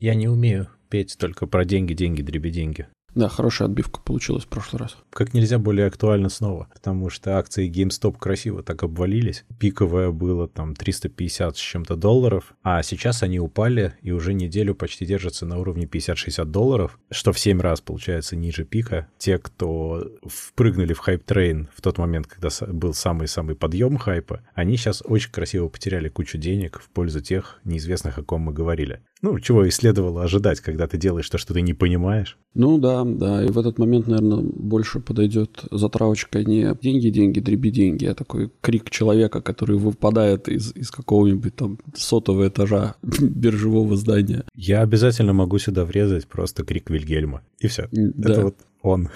Я не умею петь только про деньги, деньги, дреби деньги. Да, хорошая отбивка получилась в прошлый раз. Как нельзя более актуально снова, потому что акции GameStop красиво так обвалились. Пиковое было там 350 с чем-то долларов, а сейчас они упали и уже неделю почти держатся на уровне 50-60 долларов, что в 7 раз получается ниже пика. Те, кто впрыгнули в hype train в тот момент, когда был самый-самый подъем хайпа, они сейчас очень красиво потеряли кучу денег в пользу тех неизвестных, о ком мы говорили. Ну, чего и следовало ожидать, когда ты делаешь то, что ты не понимаешь. Ну да, да. И в этот момент, наверное, больше подойдет затравочка не деньги, деньги, дреби деньги, а такой крик человека, который выпадает из, из какого-нибудь там сотого этажа биржевого здания. Я обязательно могу сюда врезать просто крик Вильгельма. И все. Да. Это вот он.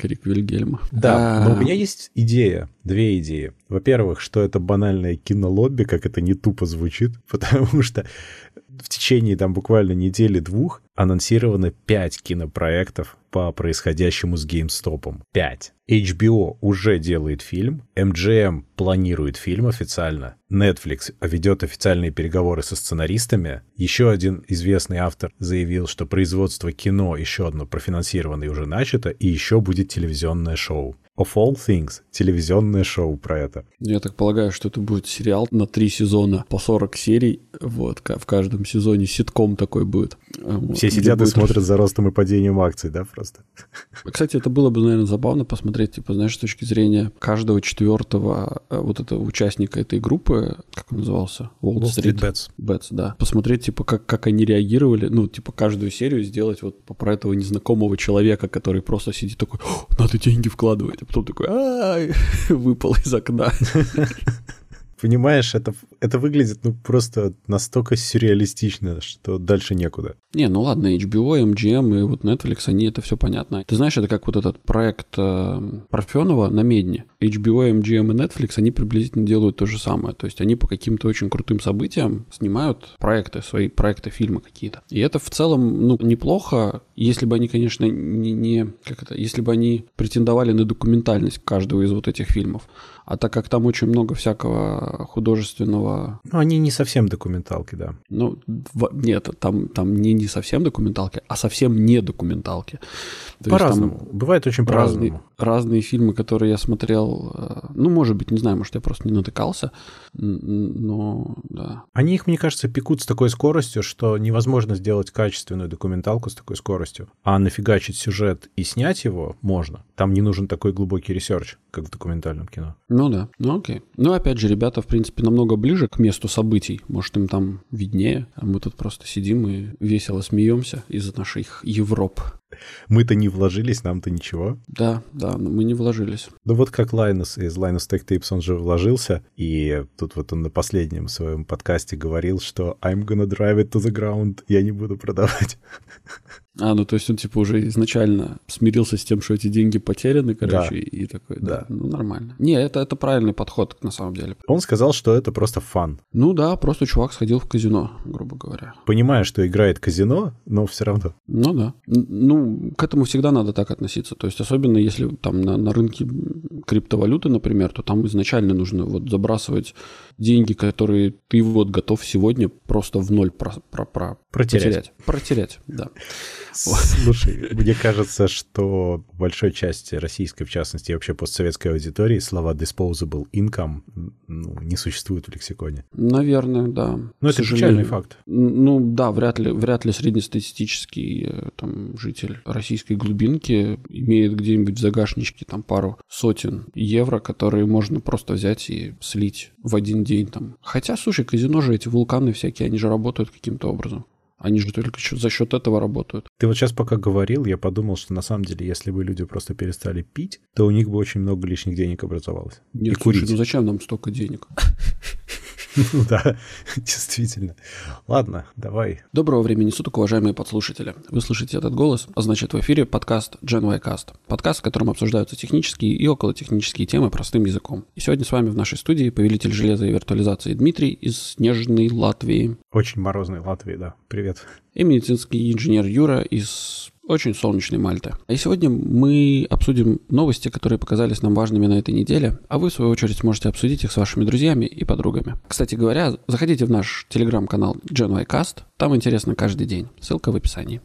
Крик Вильгельма. Да, но у меня есть идея, две идеи. Во-первых, что это банальное кинолобби, как это не тупо звучит, потому что в течение там буквально недели-двух анонсировано пять кинопроектов по происходящему с GameStop. Пять. HBO уже делает фильм, MGM планирует фильм официально, Netflix ведет официальные переговоры со сценаристами, еще один известный автор заявил, что производство кино еще одно профинансированное уже начато, и еще будет телевизионное шоу. Of All Things, телевизионное шоу про это. Я так полагаю, что это будет сериал на три сезона по 40 серий, вот, в каждом сезоне ситком такой будет. Все сидят будет... и смотрят за ростом и падением акций, да, просто? Кстати, это было бы, наверное, забавно посмотреть, типа, знаешь, с точки зрения каждого четвертого э, вот этого участника этой группы, как он назывался? Wall, Wall Street, Street Bets. Bets, да. Посмотреть, типа, как, как они реагировали, ну, типа, каждую серию сделать вот про этого незнакомого человека, который просто сидит такой, надо деньги вкладывать, потом такой, выпал из окна. Понимаешь, это, это выглядит ну просто настолько сюрреалистично, что дальше некуда. Не, ну ладно, HBO, MGM и вот Netflix, они это все понятно. Ты знаешь, это как вот этот проект э, Парфенова на Медне. HBO, MGM и Netflix, они приблизительно делают то же самое. То есть они по каким-то очень крутым событиям снимают проекты, свои проекты, фильмы какие-то. И это в целом, ну, неплохо, если бы они, конечно, не, не как это, если бы они претендовали на документальность каждого из вот этих фильмов. А так как там очень много всякого художественного... Ну, они не совсем документалки, да. Ну, в... нет, там, там не, не совсем документалки, а совсем не документалки. По-разному. Бывает очень по-разному. Разные, разные фильмы, которые я смотрел, э, ну, может быть, не знаю, может, я просто не натыкался, но да. Они их, мне кажется, пекут с такой скоростью, что невозможно сделать качественную документалку с такой скоростью. А нафигачить сюжет и снять его можно. Там не нужен такой глубокий research, как в документальном кино. Ну да, ну окей. Ну опять же, ребята, в принципе, намного ближе к месту событий. Может, им там виднее, а мы тут просто сидим и весело смеемся из наших Европ. Мы-то не вложились, нам-то ничего. Да, да, мы не вложились. Ну вот как Лайнус из Linus Tech Tips, он же вложился, и тут вот он на последнем своем подкасте говорил, что I'm gonna drive it to the ground, я не буду продавать. А, ну то есть он типа уже изначально смирился с тем, что эти деньги потеряны, короче, да. и такой, да, да, ну нормально. Не, это, это правильный подход, на самом деле. Он сказал, что это просто фан. Ну да, просто чувак сходил в казино, грубо говоря. Понимая, что играет казино, но все равно. Ну да. Ну, к этому всегда надо так относиться. То есть особенно если там на, на рынке криптовалюты, например, то там изначально нужно вот забрасывать деньги, которые ты вот готов сегодня просто в ноль про, про, про, протерять. Протерять, протерять да. Слушай, мне кажется, что в большой части российской, в частности, и вообще постсоветской аудитории слова disposable income ну, не существуют в лексиконе. Наверное, да. Но это печальный факт. Ну да, вряд ли, вряд ли среднестатистический э, там, житель российской глубинки имеет где-нибудь в загашничке там пару сотен евро, которые можно просто взять и слить в один день там. Хотя, слушай, казино же эти вулканы всякие, они же работают каким-то образом. Они же только за счет этого работают. Ты вот сейчас пока говорил, я подумал, что на самом деле, если бы люди просто перестали пить, то у них бы очень много лишних денег образовалось. Нет, и слушай, курить. ну зачем нам столько денег? Ну да, действительно. Ладно, давай. Доброго времени суток, уважаемые подслушатели. Вы слышите этот голос, а значит в эфире подкаст Gen y Cast. Подкаст, в котором обсуждаются технические и околотехнические темы простым языком. И сегодня с вами в нашей студии повелитель железа и виртуализации Дмитрий из снежной Латвии. Очень морозной Латвии, да. Привет. И медицинский инженер Юра из очень солнечной Мальты. И сегодня мы обсудим новости, которые показались нам важными на этой неделе, а вы, в свою очередь, сможете обсудить их с вашими друзьями и подругами. Кстати говоря, заходите в наш телеграм-канал GenYcast, там интересно каждый день. Ссылка в описании.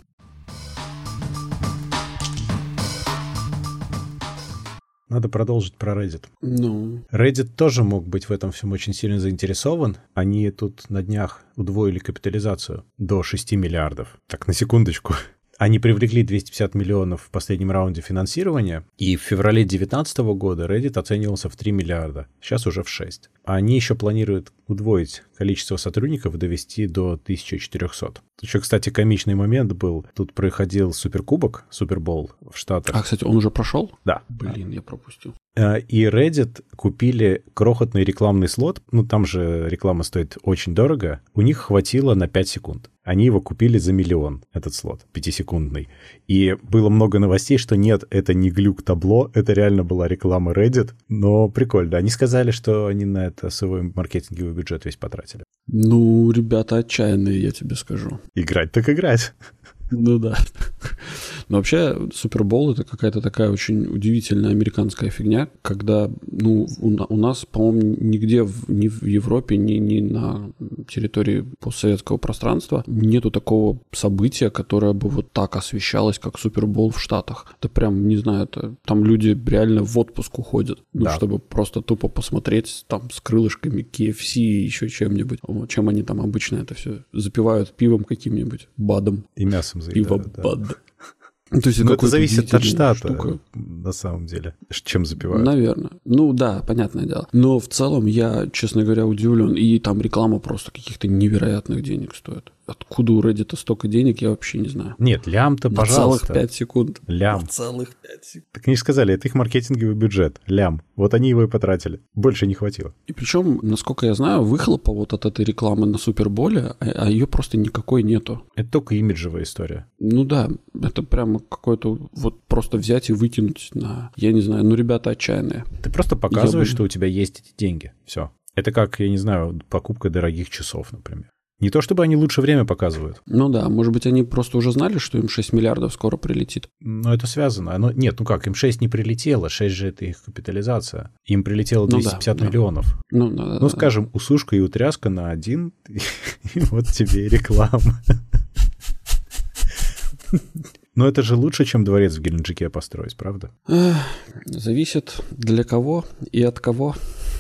Надо продолжить про Reddit. Ну, Reddit тоже мог быть в этом всем очень сильно заинтересован. Они тут на днях удвоили капитализацию до 6 миллиардов. Так, на секундочку. Они привлекли 250 миллионов в последнем раунде финансирования, и в феврале 2019 года Reddit оценивался в 3 миллиарда, сейчас уже в 6. А они еще планируют удвоить количество сотрудников, довести до 1400. Еще, кстати, комичный момент был. Тут проходил Суперкубок, Супербол в Штатах. а, кстати, он уже прошел? Да. Блин, я пропустил. Э, И Reddit купили крохотный рекламный слот, ну там же реклама стоит очень дорого, у них хватило на 5 секунд. Они его купили за миллион, этот слот, пятисекундный. И было много новостей, что нет, это не глюк табло, это реально была реклама Reddit. Но прикольно. Они сказали, что они на это свой маркетинговый бюджет весь потратили. Ну, ребята отчаянные, я тебе скажу. Играть так играть. Ну да. Но вообще Супербол это какая-то такая очень удивительная американская фигня, когда ну, у, у нас, по-моему, нигде в, ни в Европе, ни, ни на территории постсоветского пространства нету такого события, которое бы вот так освещалось, как Супербол в Штатах. Это прям, не знаю, это, там люди реально в отпуск уходят, ну, Да. чтобы просто тупо посмотреть там с крылышками KFC и еще чем-нибудь. Чем они там обычно это все запивают пивом каким-нибудь, бадом. И мясом Пиво заедают. да. бад. То есть Но это зависит от штата, штука. на самом деле, чем запивают. Наверное. Ну да, понятное дело. Но в целом я, честно говоря, удивлен. И там реклама просто каких-то невероятных денег стоит. Откуда у Reddit столько денег, я вообще не знаю. Нет, лям-то, На пожалуйста. целых 5 секунд. Лям. На целых 5 секунд. Так они же сказали, это их маркетинговый бюджет. Лям. Вот они его и потратили. Больше не хватило. И причем, насколько я знаю, выхлопа вот от этой рекламы на Суперболе, а, ее просто никакой нету. Это только имиджевая история. Ну да, это прямо какое-то вот просто взять и выкинуть на, я не знаю, ну ребята отчаянные. Ты просто показываешь, бы- что у тебя есть эти деньги. Все. Это как, я не знаю, покупка дорогих часов, например. Не то чтобы они лучше время показывают, Ну да, может быть, они просто уже знали, что им 6 миллиардов скоро прилетит. но это связано. Оно... Нет, ну как, им 6 не прилетело, 6 же это их капитализация. Им прилетело Ну да, 250 да. миллионов. Ну, да, да, Ну, да. скажем, усушка и утряска на один, и вот тебе и реклама. Но это же лучше, чем дворец в Геленджике построить, правда? Зависит для кого и от кого.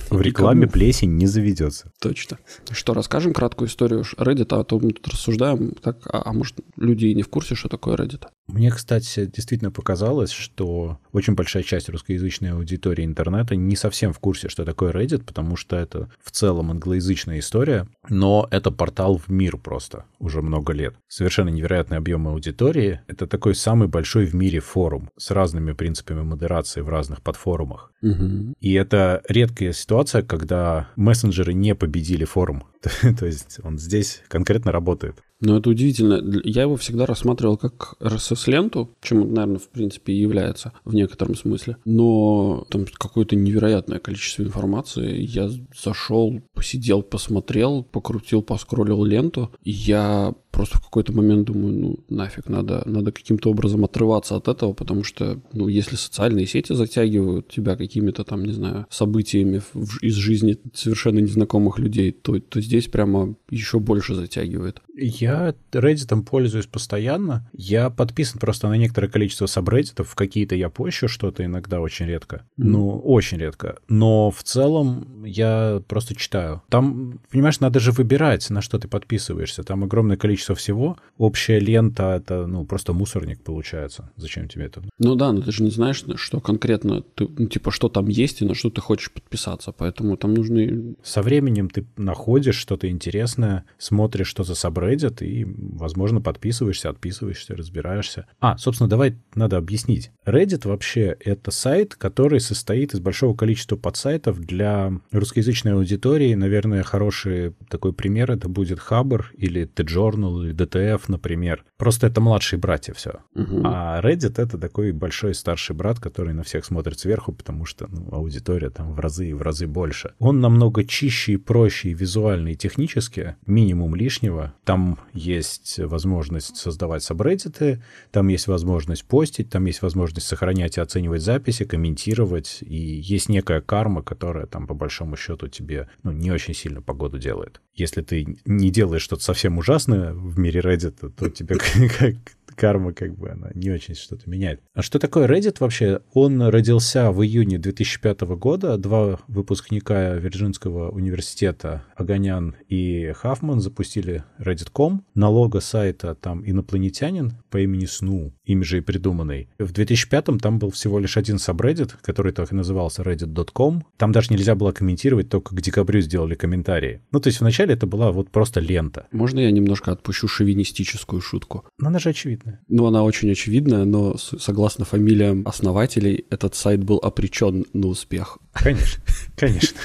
В рекламе кому. плесень не заведется. Точно. Что, расскажем краткую историю Reddit, а то мы тут рассуждаем, так, а, а может, люди и не в курсе, что такое Reddit? Мне, кстати, действительно показалось, что очень большая часть русскоязычной аудитории интернета не совсем в курсе, что такое Reddit, потому что это в целом англоязычная история, но это портал в мир просто уже много лет. Совершенно невероятный объем аудитории. Это такой самый большой в мире форум с разными принципами модерации в разных подфорумах. Мгм. И это редкая ситуация, когда мессенджеры не победили форум. То есть он здесь конкретно работает. Но это удивительно. Я его всегда рассматривал как RSS-ленту, чем он, наверное, в принципе и является в некотором смысле. Но там какое-то невероятное количество информации. Я зашел, посидел, посмотрел, покрутил, поскроллил ленту. И я просто в какой-то момент думаю, ну нафиг, надо, надо каким-то образом отрываться от этого, потому что, ну, если социальные сети затягивают тебя какими-то там, не знаю, событиями в- из жизни совершенно незнакомых людей, то, то здесь прямо еще больше затягивает. Я Reddit пользуюсь постоянно. Я подписан просто на некоторое количество сабреддитов. В какие-то я пощу что-то иногда очень редко. Ну, очень редко. Но в целом я просто читаю. Там, понимаешь, надо же выбирать, на что ты подписываешься. Там огромное количество всего. Общая лента — это, ну, просто мусорник получается. Зачем тебе это? Ну да, но ты же не знаешь, на что конкретно ты, ну, типа, что там есть и на что ты хочешь подписаться. Поэтому там нужны. Со временем ты находишь что-то интересное, смотришь, что за subreddit, и, возможно, подписываешься, отписываешься, разбираешься. А, собственно, давай надо объяснить. Reddit вообще это сайт, который состоит из большого количества подсайтов для русскоязычной аудитории. Наверное, хороший такой пример это будет Хабр или TJournal или DTF, например. Просто это младшие братья все. Мгм. А Reddit — это такой большой старший брат, который на всех смотрит сверху, потому что ну, аудитория там в разы и в разы больше. Он намного чище и проще и визуально, и технически, минимум лишнего. Там есть возможность создавать сабреддиты, там есть возможность постить, там есть возможность сохранять и оценивать записи, комментировать, и есть некая карма, которая там по большому счету тебе ну, не очень сильно погоду делает. Если ты не делаешь что-то совсем ужасное в мире Reddit, то тебе как карма как бы она не очень что-то меняет. А что такое Reddit вообще? Он родился в июне 2005 года. Два выпускника Вирджинского университета, Аганян и Хафман, запустили Reddit.com. На лого сайта там инопланетянин по имени Сну, ими же и придуманный. В 2005 там был всего лишь один subreddit, который так и назывался reddit.com. Там даже нельзя было комментировать, только к декабрю сделали комментарии. Ну, то есть вначале это была вот просто лента. Можно я немножко отпущу шовинистическую шутку? Ну, она же очевидная. Ну, она очень очевидная, но согласно фамилиям основателей, этот сайт был опречен на успех. Конечно, конечно.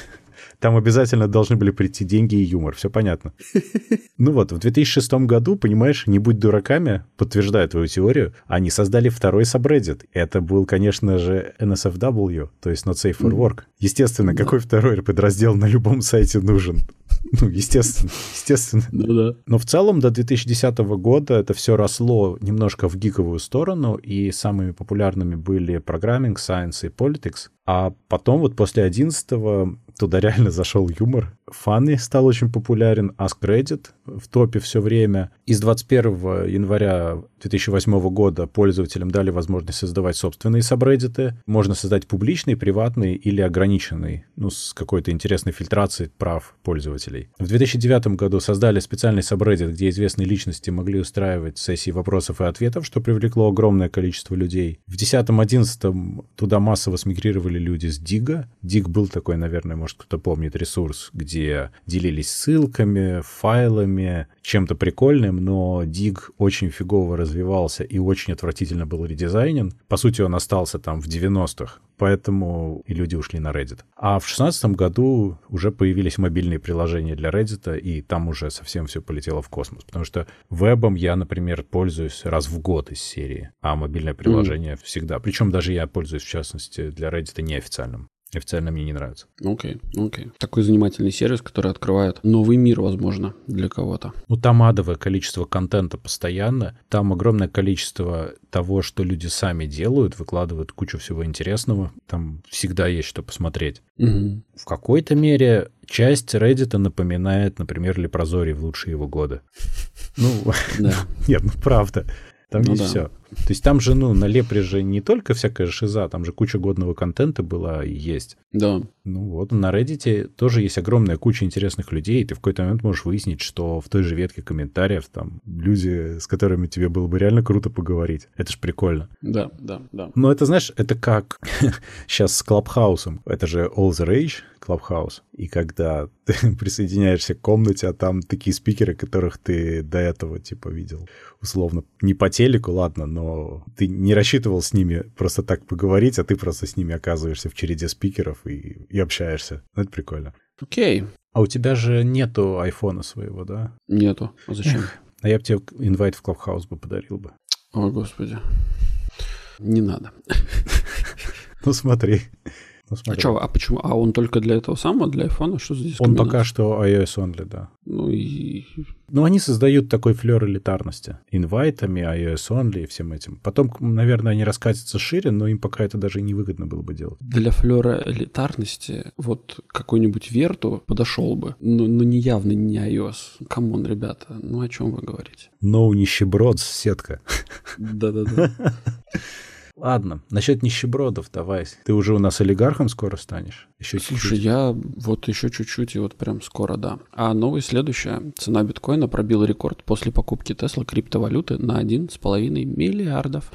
Там обязательно должны были прийти деньги и юмор, все понятно. Ну вот, в 2006 году, понимаешь, не будь дураками, подтверждая твою теорию, они создали второй subreddit. Это был, конечно же, NSFW, то есть Not Safe for Work. Естественно, какой второй подраздел на любом сайте нужен? Ну, естественно, естественно. Ну да. Но в целом до 2010 года это все росло немножко в гиковую сторону, и самыми популярными были программинг, science и politics. А потом вот после 11 туда реально зашел юмор. Фанни стал очень популярен, Ask Reddit в топе все время. Из 21 января 2008 года пользователям дали возможность создавать собственные сабреддиты. Можно создать публичный, приватный или ограниченный, ну, с какой-то интересной фильтрацией прав пользователей. В 2009 году создали специальный сабреддит, где известные личности могли устраивать сессии вопросов и ответов, что привлекло огромное количество людей. В 2010-2011 туда массово смигрировали люди с Дига. Диг был такой, наверное, может кто-то помнит, ресурс, где делились ссылками, файлами, чем-то прикольным, но Диг очень фигово развивался и очень отвратительно был редизайнен. По сути, он остался там в 90-х, поэтому и люди ушли на Reddit. А в 2016 году уже появились мобильные приложения для Reddit, и там уже совсем все полетело в космос, потому что вебом я, например, пользуюсь раз в год из серии, а мобильное приложение mm. всегда. Причем даже я пользуюсь, в частности, для Reddit неофициальным. Официально мне не нравится. Окей, okay, окей. Okay. Такой занимательный сервис, который открывает новый мир, возможно, для кого-то. Ну, там адовое количество контента постоянно. Там огромное количество того, что люди сами делают, выкладывают кучу всего интересного. Там всегда есть что посмотреть. Угу. В какой-то мере часть Reddit напоминает, например, Лепрозорий в лучшие его годы. Ну, нет, ну правда. Там ну, есть все. То есть там же, ну, на Лепре же не только всякая шиза, там же куча годного контента была и есть. Да. Ну вот, на Reddit тоже есть огромная куча интересных людей, и ты в какой-то момент можешь выяснить, что в той же ветке комментариев там люди, с которыми тебе было бы реально круто поговорить. Это ж прикольно. Да, да, да. Но это, знаешь, это как сейчас с Клабхаусом. Это же All the Rage, Clubhouse. И когда ты присоединяешься к комнате, а там такие спикеры, которых ты до этого, типа, видел, условно, не по телеку, ладно, но ты не рассчитывал с ними просто так поговорить, а ты просто с ними оказываешься в череде спикеров и, и общаешься. Ну, это прикольно. Окей. Okay. А у тебя же нету айфона своего, да? Нету. А зачем? А я бы тебе инвайт в Clubhouse бы подарил бы. О, господи. Не надо. Ну, смотри. А что, а почему? А он только для этого самого, для iPhone? Что здесь? Он пока что iOS only, да. Ну и... Ну, они создают такой флер элитарности. Инвайтами, iOS only и всем этим. Потом, наверное, они раскатятся шире, но им пока это даже невыгодно было бы делать. Для флера элитарности вот какой-нибудь Vertu подошел бы, но, но не явно не iOS. Come on, ребята, ну о чем вы говорите? Ну, нищеброд, сетка. Да-да-да. Ладно, насчет нищебродов давай. Ты уже у нас олигархом скоро станешь? Еще Слушай, чуть-чуть. я вот еще чуть-чуть, и вот прям скоро, да. А новость следующая. Цена биткоина пробила рекорд после покупки Тесла криптовалюты на 1,5 миллиардов.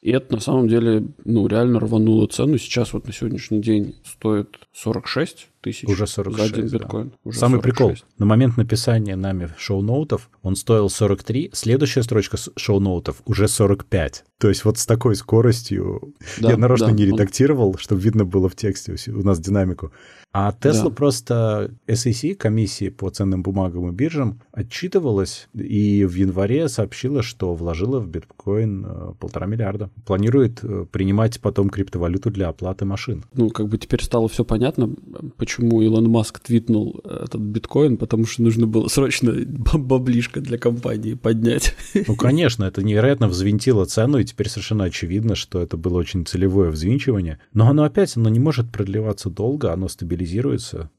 И это на самом деле, ну, реально рвануло цену. Сейчас вот на сегодняшний день стоит 46 тысяч Уже 46, за один биткоин. Да. Уже Самый 46. прикол. На момент написания нами шоу-ноутов он стоил 43, следующая строчка шоу-ноутов уже 45. То есть вот с такой скоростью да, я нарочно да, не редактировал, он... чтобы видно было в тексте у нас динамику. А Tesla да. просто SEC, комиссии по ценным бумагам и биржам, отчитывалась и в январе сообщила, что вложила в биткоин э, полтора миллиарда. Планирует э, принимать потом криптовалюту для оплаты машин. Ну, как бы теперь стало все понятно, почему почему Илон Маск твитнул этот биткоин, потому что нужно было срочно баблишко для компании поднять. Ну, конечно, это невероятно взвинтило цену, и теперь совершенно очевидно, что это было очень целевое взвинчивание. Но оно опять, оно не может продлеваться долго, оно стабилизируется.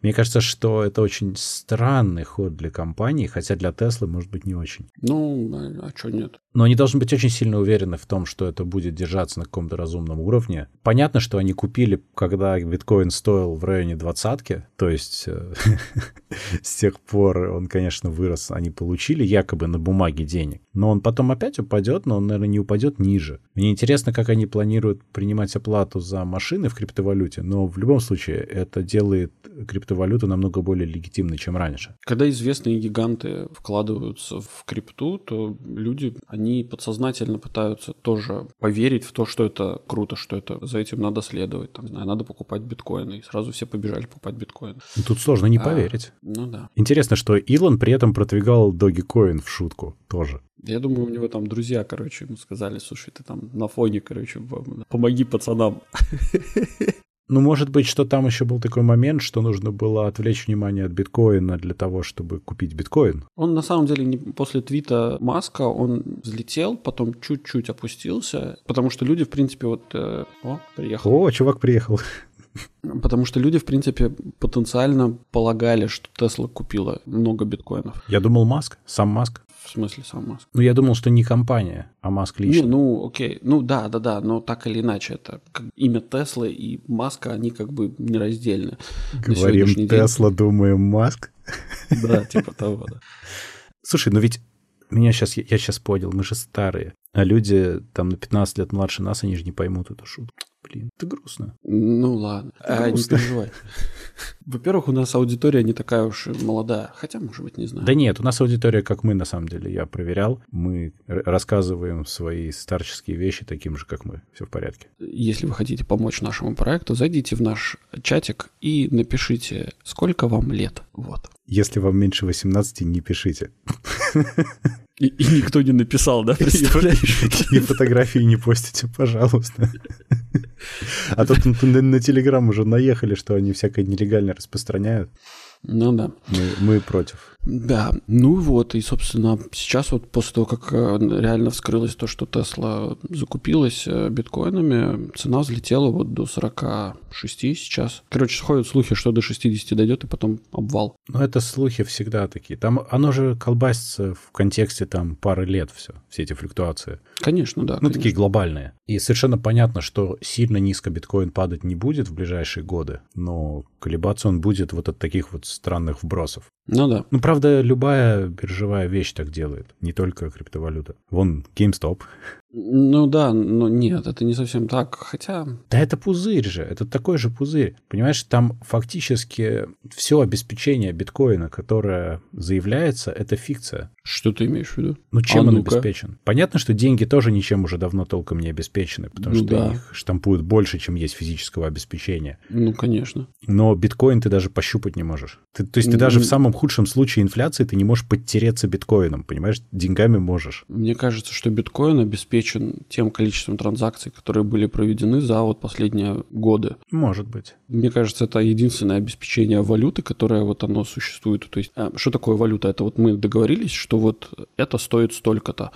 Мне кажется, что это очень странный ход для компании, хотя для Теслы, может быть, не очень. Ну, а что нет? Но они должны быть очень сильно уверены в том, что это будет держаться на каком-то разумном уровне. Понятно, что они купили, когда биткоин стоил в районе двадцатки, то есть э, с тех пор он, конечно, вырос, они получили якобы на бумаге денег. Но он потом опять упадет, но он, наверное, не упадет ниже. Мне интересно, как они планируют принимать оплату за машины в криптовалюте, но в любом случае это делает криптовалюту намного более легитимной, чем раньше. Когда известные гиганты вкладываются в крипту, то люди, они подсознательно пытаются тоже поверить в то, что это круто, что это за этим надо следовать. Там, знаю, надо покупать биткоины. И сразу все побежали покупать биткоины. Ну, тут сложно не а, поверить. Ну да. Интересно, что Илон при этом продвигал Dogecoin в шутку тоже. Я думаю, у него там друзья, короче, ему сказали, слушай, ты там на фоне, короче, помоги пацанам. Ну, может быть, что там еще был такой момент, что нужно было отвлечь внимание от биткоина для того, чтобы купить биткоин? Он на самом деле не, после твита Маска он взлетел, потом чуть-чуть опустился, потому что люди, в принципе, вот... Э, о, приехал. О, чувак приехал. Потому что люди, в принципе, потенциально полагали, что Тесла купила много биткоинов. Я думал, Маск, сам Маск. В смысле сам Маск? Ну, я думал, что не компания, а Маск лично. Не, ну, окей. Ну, да, да, да, но так или иначе, это как имя Теслы и Маска, они как бы нераздельны. Говорим Тесла, думаем Маск. Да, типа того, да. Слушай, ну ведь меня сейчас, я сейчас понял, мы же старые, а люди там на 15 лет младше нас, они же не поймут эту шутку. Блин, это грустно. Ну ладно, а, не переживай. Во-первых, у нас аудитория не такая уж молодая, хотя, может быть, не знаю. Да нет, у нас аудитория, как мы, на самом деле, я проверял. Мы рассказываем свои старческие вещи таким же, как мы. Все в порядке. Если вы хотите помочь нашему проекту, зайдите в наш чатик и напишите, сколько вам лет. Вот. Если вам меньше 18, не пишите. И, и никто не написал, да, представляешь? И фотографии не постите, пожалуйста. А тут на, Телеграм уже наехали, что они всякое нелегально распространяют. Ну да. Мы против. Да, ну вот, и, собственно, сейчас вот после того, как э, реально вскрылось то, что Тесла закупилась э, биткоинами, цена взлетела вот до 46 сейчас. Короче, сходят слухи, что до 60 дойдет, и потом обвал. Ну, это слухи всегда такие. Там оно же колбасится в контексте там пары лет все, все эти флюктуации. Конечно, да. Ну, конечно. такие глобальные. И совершенно понятно, что сильно низко биткоин падать не будет в ближайшие годы, но колебаться он будет вот от таких вот странных вбросов. Ну да. Ну, правда, любая биржевая вещь так делает, не только криптовалюта. Вон GameStop ну да, но нет, это не совсем так, хотя... Да это пузырь же, это такой же пузырь. Понимаешь, там фактически все обеспечение биткоина, которое заявляется, это фикция. Что ты имеешь в виду? Ну чем а он ну обеспечен? Понятно, что деньги тоже ничем уже давно толком не обеспечены, потому ну, что да. их штампуют больше, чем есть физического обеспечения. Ну, конечно. Но биткоин ты даже пощупать не можешь. Ты, то есть ты даже в самом худшем случае инфляции ты не можешь подтереться биткоином, понимаешь? Деньгами можешь. Мне кажется, что биткоин обеспечен обеспечен тем количеством транзакций, которые были проведены за вот последние годы. Может быть. Мне кажется, это единственное обеспечение валюты, которое вот оно существует. То есть, а, что такое валюта? Это вот мы договорились, что вот это стоит столько-то.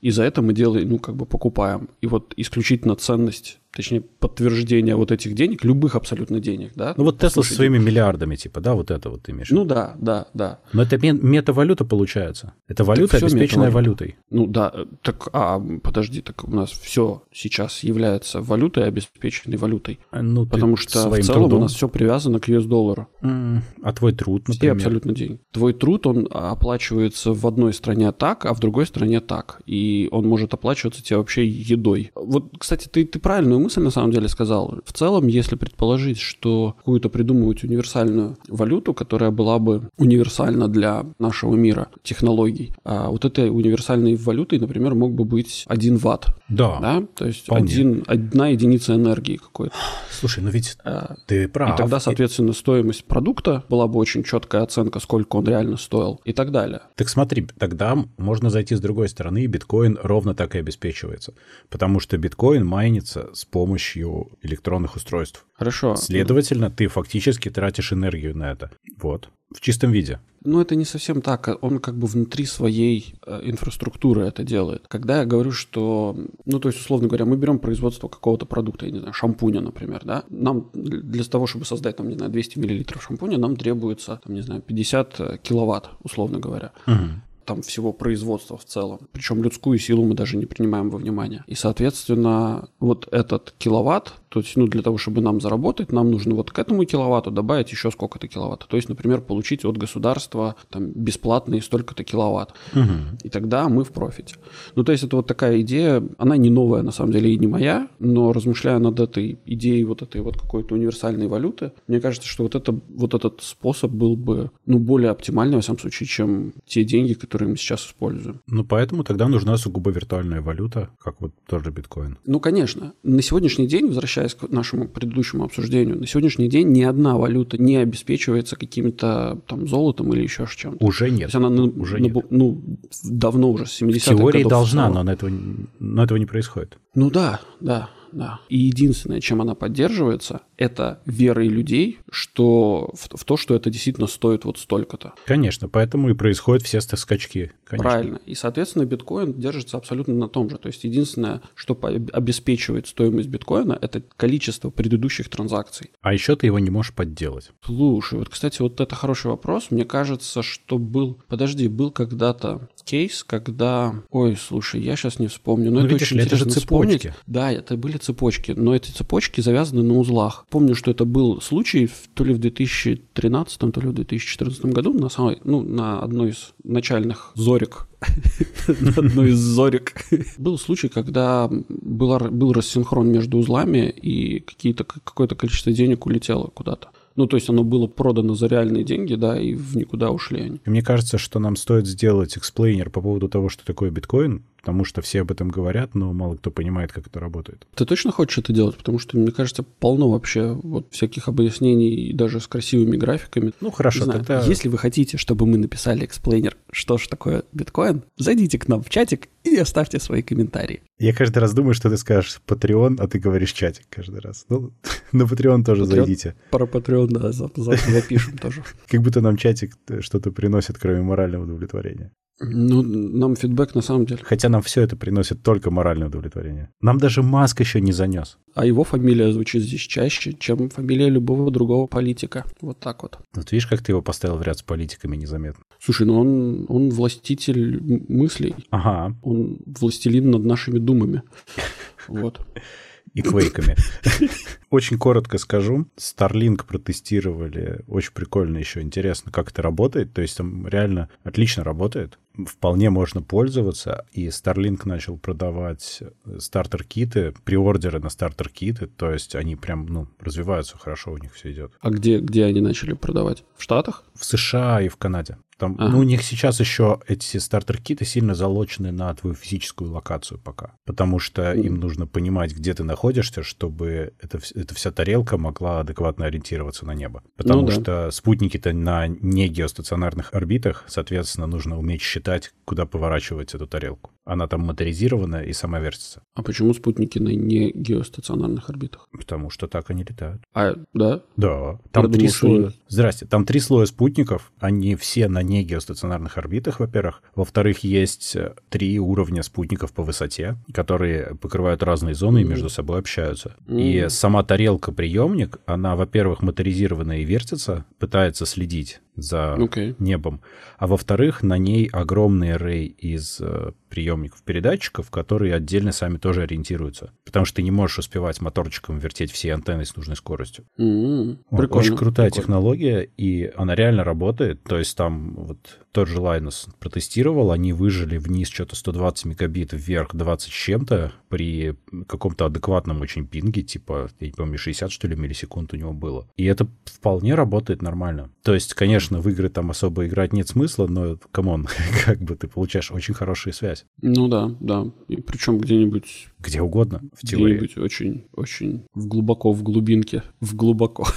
И за это мы делаем, ну, как бы покупаем. И вот исключительно ценность точнее, подтверждение вот этих денег, любых абсолютно денег, да? Ну вот Тесла со своими миллиардами, типа, да, вот это вот ты имеешь? Ну да, да, да. Но это метавалюта получается. Это валюта, обеспеченная валютой. Ну да, так, а, подожди, так у нас все сейчас является валютой, обеспеченной валютой. А, ну, Потому что в целом трудом. у нас все привязано к US-доллару. Mm, а твой труд, например? Все абсолютно деньги. Твой труд, он оплачивается в одной стране так, а в другой стране так. И он может оплачиваться тебе вообще едой. Вот, кстати, ты, ты правильную мысль на самом деле сказал. В целом, если предположить, что какую-то придумывать универсальную валюту, которая была бы универсальна для нашего мира технологий, а вот этой универсальной валютой, например, мог бы быть один ватт. Да. да? То есть один, одна единица энергии какой-то. Слушай, ну ведь а, ты прав. И тогда, соответственно, стоимость продукта была бы очень четкая оценка, сколько он реально стоил и так далее. Так смотри, тогда можно зайти с другой стороны, и биткоин биткоин ровно так и обеспечивается. Потому что биткоин майнится с помощью электронных устройств. Хорошо. Следовательно, ты фактически тратишь энергию на это. Вот. В чистом виде. Ну, это не совсем так. Он как бы внутри своей э, инфраструктуры это делает. Когда я говорю, что, ну, то есть, условно говоря, мы берем производство какого-то продукта, я не знаю, шампуня, например, да, нам для того, чтобы создать, там, не знаю, 200 миллилитров шампуня, нам требуется, там, не знаю, 50 э, киловатт, условно говоря. Угу там всего производства в целом. Причем людскую силу мы даже не принимаем во внимание. И, соответственно, вот этот киловатт, то есть, ну, для того, чтобы нам заработать, нам нужно вот к этому киловатту добавить еще сколько-то киловатт. То есть, например, получить от государства там бесплатные столько-то киловатт. Угу. И тогда мы в профите. Ну, то есть, это вот такая идея, она не новая, на самом деле, и не моя, но размышляя над этой идеей вот этой вот какой-то универсальной валюты, мне кажется, что вот, это, вот этот способ был бы, ну, более оптимальный, во всяком случае, чем те деньги, которые мы сейчас используем. Ну, поэтому тогда нужна сугубо виртуальная валюта, как вот тоже биткоин. Ну, конечно. На сегодняшний день, возвращаясь возвращаясь к нашему предыдущему обсуждению, на сегодняшний день ни одна валюта не обеспечивается каким-то там золотом или еще чем-то. Уже нет. То есть она уже на, нет. ну, давно уже, с 70-х В теории годов должна, но, на этого, но этого не происходит. Ну да, да, да. И единственное, чем она поддерживается, это верой людей, что в, в то, что это действительно стоит вот столько-то. Конечно, поэтому и происходят все ст- скачки. Конечно. Правильно. И, соответственно, биткоин держится абсолютно на том же. То есть единственное, что обеспечивает стоимость биткоина, это количество предыдущих транзакций. А еще ты его не можешь подделать. Слушай, вот, кстати, вот это хороший вопрос. Мне кажется, что был... Подожди, был когда-то кейс, когда... Ой, слушай, я сейчас не вспомню. Но Ну, это видишь очень это же интересно вспомнить. цепочки. Да, это были цепочки, но эти цепочки завязаны на узлах. Помню, что это был случай в- то ли в 2013, то ли в 2014 году на самой, ну, на одной из начальных на одной из зорек. Был случай, когда была, был рассинхрон между узлами, и какие-то, какое-то количество денег улетело куда-то. Ну, то есть оно было продано за реальные деньги, да, и в никуда ушли они. Мне кажется, что нам стоит сделать explainer по поводу того, что такое биткоин, потому что все об этом говорят, но мало кто понимает, как это работает. Ты точно хочешь это делать? Потому что, мне кажется, полно вообще вот всяких объяснений, и даже с красивыми графиками. Ну, Не хорошо, знаю, тогда... Если вы хотите, чтобы мы написали explainer, что же такое биткоин, зайдите к нам в чатик и оставьте свои комментарии. Я каждый раз думаю, что ты скажешь Patreon, а ты говоришь чатик каждый раз. Ну, на Patreon тоже Patreon? зайдите. Про Patreon, да, за- за- запишем тоже. Как будто нам чатик что-то приносит, кроме морального удовлетворения. Ну, нам фидбэк на самом деле. Хотя нам все это приносит только моральное удовлетворение. Нам даже Маск еще не занес. А его фамилия звучит здесь чаще, чем фамилия любого другого политика. Вот так вот. Вот видишь, как ты его поставил в ряд с политиками незаметно. Слушай, ну он, он властитель мыслей. Ага, Он властелин над нашими думами. Вот. и квейками. Очень коротко скажу. Starlink протестировали. Очень прикольно еще. Интересно, как это работает. То есть там реально отлично работает. Вполне можно пользоваться. И Starlink начал продавать стартер-киты, приордеры на стартер-киты. То есть они прям, ну, развиваются хорошо, у них все идет. А где, где они начали продавать? В Штатах? В США и в Канаде. Там, Ага. Ну, у них сейчас еще эти стартер-киты сильно залочены на твою физическую локацию пока. Потому что Мгм. им нужно понимать, где ты находишься, чтобы эта, эта вся тарелка могла адекватно ориентироваться на небо. Потому Ну да. что спутники-то на не геостационарных орбитах, соответственно, нужно уметь считать, куда поворачивать эту тарелку. Она там моторизирована и сама вертится. А почему спутники на не геостационарных орбитах? Потому что так они летают. А, да? Да, там Я три думал, слоя. Здрасте, там три слоя спутников. Они все на не геостационарных орбитах, во-первых. Во-вторых, есть э, три уровня спутников по высоте, которые покрывают разные зоны и Мгм. между собой общаются. И М. сама тарелка-приемник, она, во-первых, моторизирована и вертится, пытается следить за Окей. небом. А во-вторых, на ней огромный array из э, приемников-передатчиков, которые отдельно сами тоже ориентируются. Потому что ты не можешь успевать моторчиком вертеть все антенны с нужной скоростью. Вот, Прикольно. Очень крутая прикольно. технология, и она реально работает. То есть там вот тот же Linus протестировал, они выжили вниз что-то 120 мегабит, вверх 20 с чем-то при каком-то адекватном очень пинге, типа, я не помню, 60 что ли миллисекунд у него было. И это вполне работает нормально. То есть, конечно, в игры там особо играть нет смысла, но, come on, как бы ты получаешь очень хорошую связь. Ну да, да. И причем где-нибудь, Где угодно, в теории. где-нибудь очень, очень в глубоко, в глубинке, в глубоко.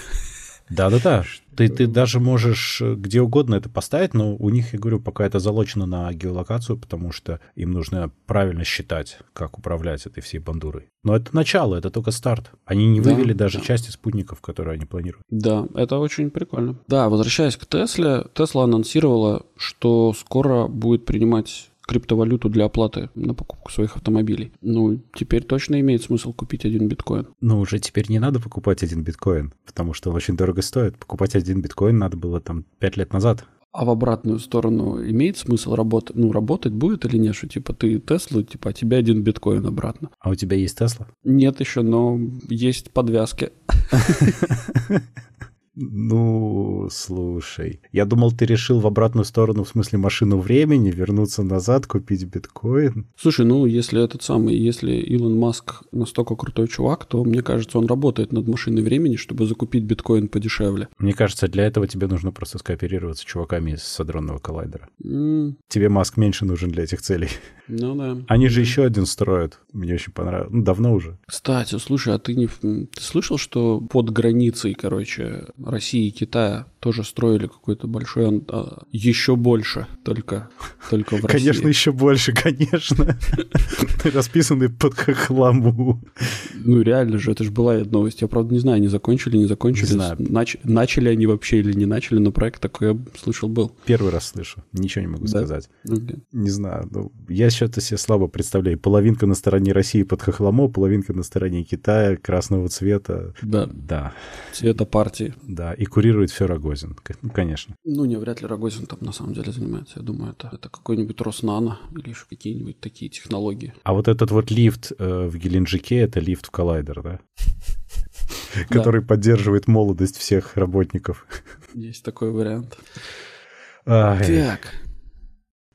Да-да-да. Ты, ты даже можешь э, где угодно это поставить, но у них, я говорю, пока это залочено на геолокацию, потому что им нужно правильно считать, как управлять этой всей бандурой. Но это начало, это только старт. Они не вывели да, даже да. части спутников, которые они планируют. Да, это очень прикольно. Да, возвращаясь к Тесле, Тесла анонсировала, что скоро будет принимать криптовалюту для оплаты на покупку своих автомобилей. Ну, теперь точно имеет смысл купить один биткоин. Ну, уже теперь не надо покупать один биткоин, потому что очень дорого стоит. Покупать один биткоин надо было там пять лет назад. А в обратную сторону имеет смысл работать? Ну, работать будет или нет? Что, типа, ты Теслу, типа, а тебе один биткоин обратно. А у тебя есть Тесла? Нет еще, но есть подвязки. Ну, слушай. Я думал, ты решил в обратную сторону, в смысле машину времени, вернуться назад, купить биткоин. Слушай, ну, если этот самый, если Илон Маск настолько крутой чувак, то, мне кажется, он работает над машиной времени, чтобы закупить биткоин подешевле. Мне кажется, для этого тебе нужно просто скооперироваться с чуваками из садронного коллайдера. Mm. Тебе Маск меньше нужен для этих целей. Ну да. Они же еще один строят. Мне очень понравилось. Ну, давно уже. Кстати, слушай, а ты не ты слышал, что под границей, короче, России и Китая тоже строили какой-то большой, а, еще больше, только, только в России. Конечно, еще больше, конечно. Расписанный под хохламу. Ну, реально же, это же была новость. Я, правда, не знаю, они закончили, не закончили. Не знаю. Нач... Начали они вообще или не начали, но проект такой я слышал был. Первый раз слышу. Ничего не могу да? сказать. Okay. Не знаю. Ну, я что-то себе слабо представляю. Половинка на стороне России под хохламо, половинка на стороне Китая красного цвета. Да. Да. Цвета партии. Да, и курирует все Рогозин, ну, конечно. Ну, не, вряд ли Рогозин там на самом деле занимается. Я думаю, это, это какой-нибудь Роснано или еще какие-нибудь такие технологии. А вот этот вот лифт э, в Геленджике, это лифт в коллайдер, да? Который поддерживает молодость всех работников. Есть такой вариант. Так,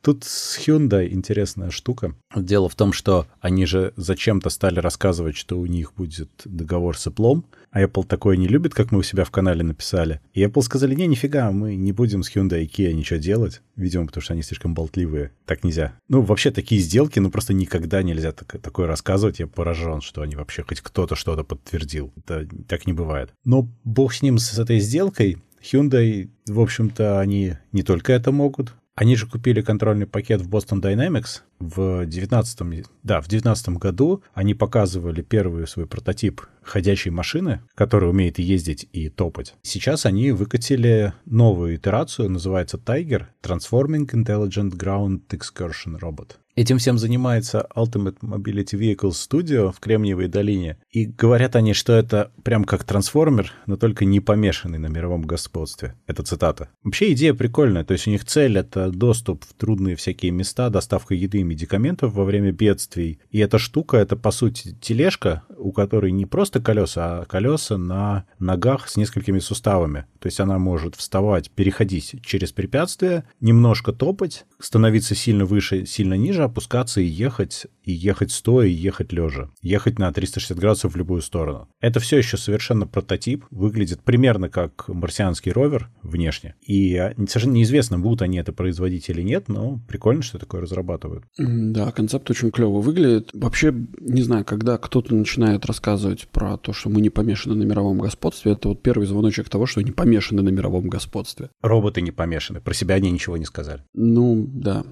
Тут с Hyundai интересная штука. Дело в том, что они же зачем-то стали рассказывать, что у них будет договор с Apple, а Apple такое не любит, как мы у себя в канале написали. И Apple сказали, не, нифига, мы не будем с Hyundai и Kia ничего делать. Видимо, потому что они слишком болтливые. Так нельзя. Ну, вообще, такие сделки, ну, просто никогда нельзя так, такое рассказывать. Я поражен, что они вообще хоть кто-то что-то подтвердил. Это так не бывает. Но бог с ним, с этой сделкой. Hyundai, в общем-то, они не только это могут, они же купили контрольный пакет в Boston Dynamics в 19 да, в 19 году. Они показывали первый свой прототип ходячей машины, которая умеет ездить, и топать. Сейчас они выкатили новую итерацию, называется Tiger Transforming Intelligent Ground Excursion Robot. Этим всем занимается Ultimate Mobility Vehicle Studio в Кремниевой долине. И говорят они, что это прям как трансформер, но только не помешанный на мировом господстве. Это цитата. Вообще идея прикольная. То есть у них цель — это доступ в трудные всякие места, доставка еды и медикаментов во время бедствий. И эта штука — это, по сути, тележка, у которой не просто колеса, а колеса на ногах с несколькими суставами. То есть она может вставать, переходить через препятствия, немножко топать, становиться сильно выше, сильно ниже, опускаться и ехать, и ехать стоя, и ехать лежа. Ехать на 360 градусов в любую сторону. Это все еще совершенно прототип, выглядит примерно как марсианский ровер внешне. И а, совершенно неизвестно, будут они это производить или нет, но прикольно, что такое разрабатывают. Да, концепт очень клево выглядит. Вообще, не знаю, когда кто-то начинает рассказывать про то, что мы не помешаны на мировом господстве, это вот первый звоночек того, что они помешаны на мировом господстве. Роботы не помешаны, про себя они ничего не сказали. Ну, да.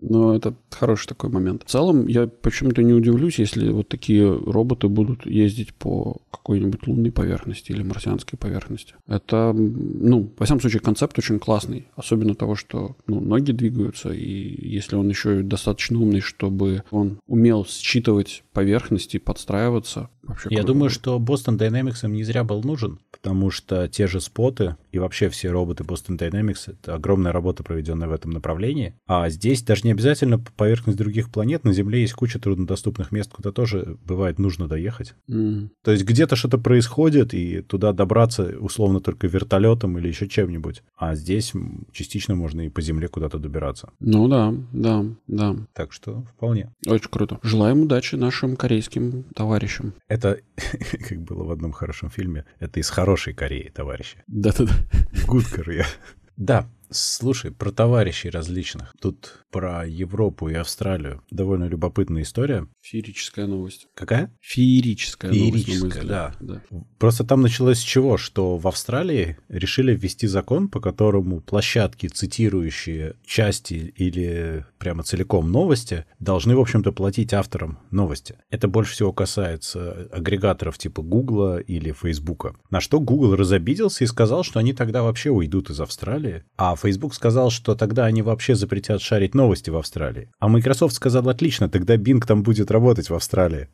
Но это хороший такой момент. В целом, я почему-то не удивлюсь, если вот такие роботы будут ездить по какой-нибудь лунной поверхности или марсианской поверхности. Это, ну, во всяком случае, концепт очень классный. Особенно того, что ну, ноги двигаются, и если он еще достаточно умный, чтобы он умел считывать поверхности, подстраиваться, Вообще Я думаю, что Boston Dynamics им не зря был нужен, потому что те же споты и вообще все роботы Boston Dynamics — это огромная работа, проведенная в этом направлении. А здесь даже не обязательно поверхность других планет. На Земле есть куча труднодоступных мест, куда тоже бывает нужно доехать. Mm. То есть где-то что-то происходит, и туда добраться условно только вертолетом или еще чем-нибудь. А здесь частично можно и по Земле куда-то добираться. Ну да, да, да. Так что вполне. Очень круто. Желаем удачи нашим корейским товарищам. Это, как было в одном хорошем фильме, это из хорошей Кореи, товарищи. Да-да-да. Good Korea. Да, Слушай, про товарищей различных. Тут про Европу и Австралию. Довольно любопытная история. Феерическая новость. Какая? Феерическая, Феерическая новость, да. да. Просто там началось с чего? Что в Австралии решили ввести закон, по которому площадки, цитирующие части или прямо целиком новости, должны, в общем-то, платить авторам новости. Это больше всего касается агрегаторов типа Гугла или Фейсбука. На что Google разобиделся и сказал, что они тогда вообще уйдут из Австралии. А Facebook сказал, что тогда они вообще запретят шарить новости в Австралии. А Microsoft сказал, отлично, тогда Bing там будет работать в Австралии.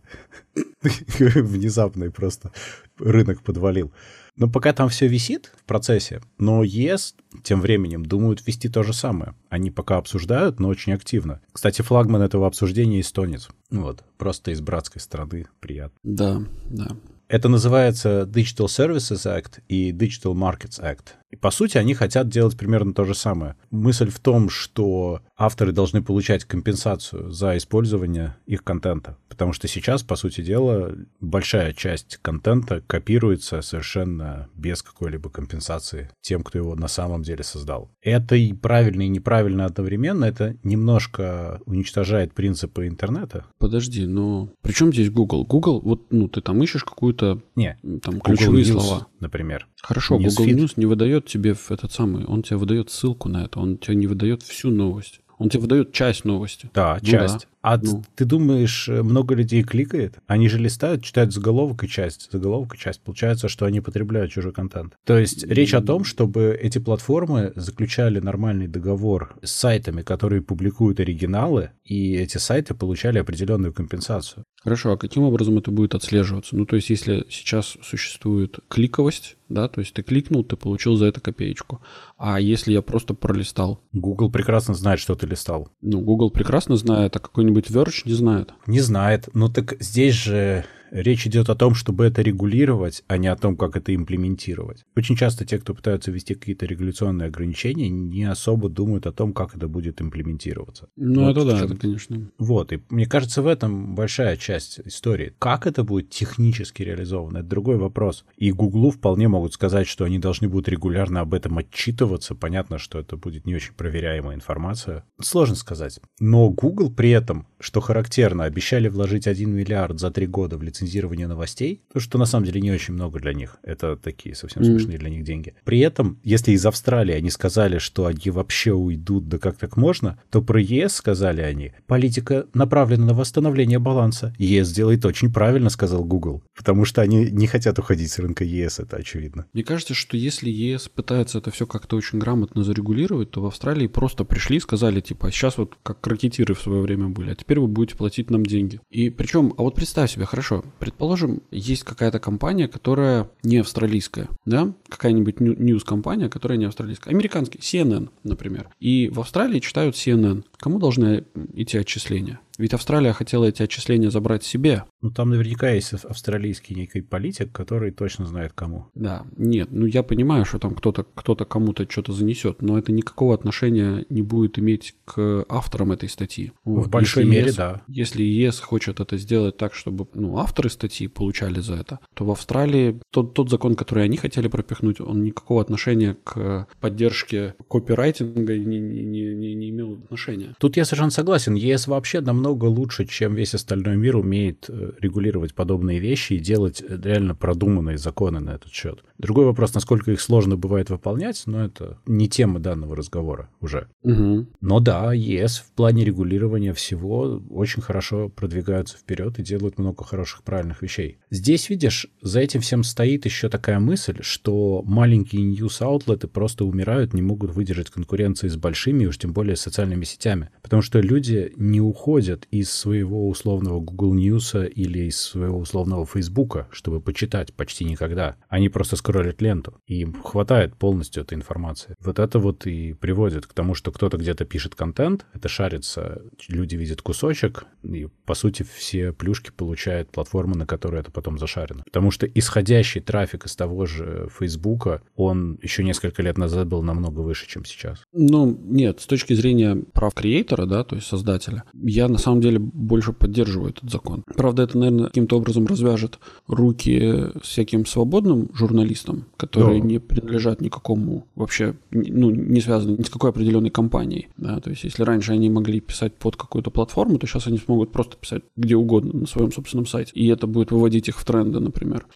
Внезапно и просто рынок подвалил. Но пока там все висит в процессе, но ЕС тем временем думают ввести то же самое. Они пока обсуждают, но очень активно. Кстати, флагман этого обсуждения эстонец. Вот, просто из братской страны, приятно. Да, да. Это называется Digital Services Act и Digital Markets Act. И по сути они хотят делать примерно то же самое. Мысль в том, что авторы должны получать компенсацию за использование их контента. Потому что сейчас, по сути дела, большая часть контента копируется совершенно без какой-либо компенсации тем, кто его на самом деле создал. Это и правильно, и неправильно одновременно. Это немножко уничтожает принципы интернета. Подожди, но при чем здесь Google? Google, вот, ну, ты там ищешь какую-то, Не, там, Google ключевые News, слова. Например. Хорошо, Newsfeed. Google News не выдает тебе этот самый, он тебе выдает ссылку на это, он тебе не выдает всю новость. Он тебе выдает часть новости. Да, Ну часть. да. А Ну. ты думаешь, э, много людей кликает? Они же листают, читают заголовок и часть, заголовок и часть. Получается, что они потребляют чужой контент. То есть речь о том, чтобы эти платформы заключали нормальный договор с сайтами, которые публикуют оригиналы, и эти сайты получали определенную компенсацию. Хорошо, а каким образом это будет отслеживаться? Ну, то есть, если сейчас существует кликовость, да, то есть ты кликнул, ты получил за это копеечку. А если я просто пролистал? Google прекрасно знает, что ты листал. Ну, Google прекрасно знает, а какой-нибудь Verge не знает. Не знает. Ну так здесь же речь идет о том, чтобы это регулировать, а не о том, как это имплементировать. Очень часто те, кто пытаются ввести какие-то регуляционные ограничения, не особо думают о том, как это будет имплементироваться. Ну, Вот это да, это, конечно. Вот, и мне кажется, в этом большая часть истории. Как это будет технически реализовано, это другой вопрос. И Гуглу вполне могут сказать, что они должны будут регулярно об этом отчитываться. Понятно, что это будет не очень проверяемая информация. Сложно сказать. Но Google при этом, что характерно, обещали вложить 1 миллиард за три года в лицензирование новостей, то, что на самом деле не очень много для них. Это такие совсем Мгм. смешные для них деньги. При этом, если из Австралии они сказали, что они вообще уйдут, да как так можно, то про ЕС сказали они, политика направлена на восстановление баланса. ЕС делает очень правильно, сказал Google, потому что они не хотят уходить с рынка ЕС, это очевидно. Мне кажется, что если ЕС пытается это все как-то очень грамотно зарегулировать, то в Австралии просто пришли и сказали, типа, сейчас вот как ракетиры в свое время были, а теперь вы будете платить нам деньги. И причем, а вот представь себе, хорошо, предположим, есть какая-то компания, которая не австралийская, да, какая-нибудь ньюс-компания, которая не австралийская, американский, CNN, например. И в Австралии читают CNN. Кому должны идти отчисления? Ведь Австралия хотела эти отчисления забрать себе, Ну, там наверняка есть ав- австралийский некий политик, который точно знает кому. Да, нет, ну я понимаю, что там кто-то кто-то кому-то что-то занесет, но это никакого отношения не будет иметь к авторам этой статьи. В Вот, большой если мере, ЕС да. Если ЕС хочет это сделать так, чтобы ну, авторы статьи получали за это, то в Австралии тот, тот закон, который они хотели пропихнуть, он никакого отношения к поддержке копирайтинга не, не, не, не- не имел отношения. Тут я совершенно согласен. ЕС вообще намного лучше, чем весь остальной мир умеет э, регулировать подобные вещи и делать э, реально продуманные законы на этот счет. Другой вопрос, насколько их сложно бывает выполнять, но это не тема данного разговора уже. Угу. Но да, ЕС в плане регулирования всего очень хорошо продвигаются вперед и делают много хороших правильных вещей. Здесь, видишь, за этим всем стоит еще такая мысль, что маленькие ньюс-аутлеты просто умирают, не могут выдержать конкуренции с большими, уж тем более с социальными сетями. Потому что люди не уходят из своего условного Google News или из своего условного Facebook, чтобы почитать почти никогда. Они просто скроллят ленту, и им хватает полностью этой информации. Вот это вот и приводит к тому, что кто-то где-то пишет контент, это шарится, люди видят кусочек, и, по сути, все плюшки получает платформа, на которой это потом зашарено. Потому что исходящий трафик из того же Фейсбука, он еще несколько лет назад был намного выше, чем сейчас. Ну, нет, с точки зрения прав креатора, да, то есть создателя, я на самом деле больше поддерживаю этот закон. Правда, это, наверное, каким-то образом развяжет руки всяким свободным журналистам, журналистам, которые Но. не принадлежат никакому вообще, ну, не связаны ни с какой определенной компанией. Да? То есть, если раньше они могли писать под какую-то платформу, то сейчас они смогут просто писать где угодно на своем собственном сайте. И это будет выводить их в тренды, например.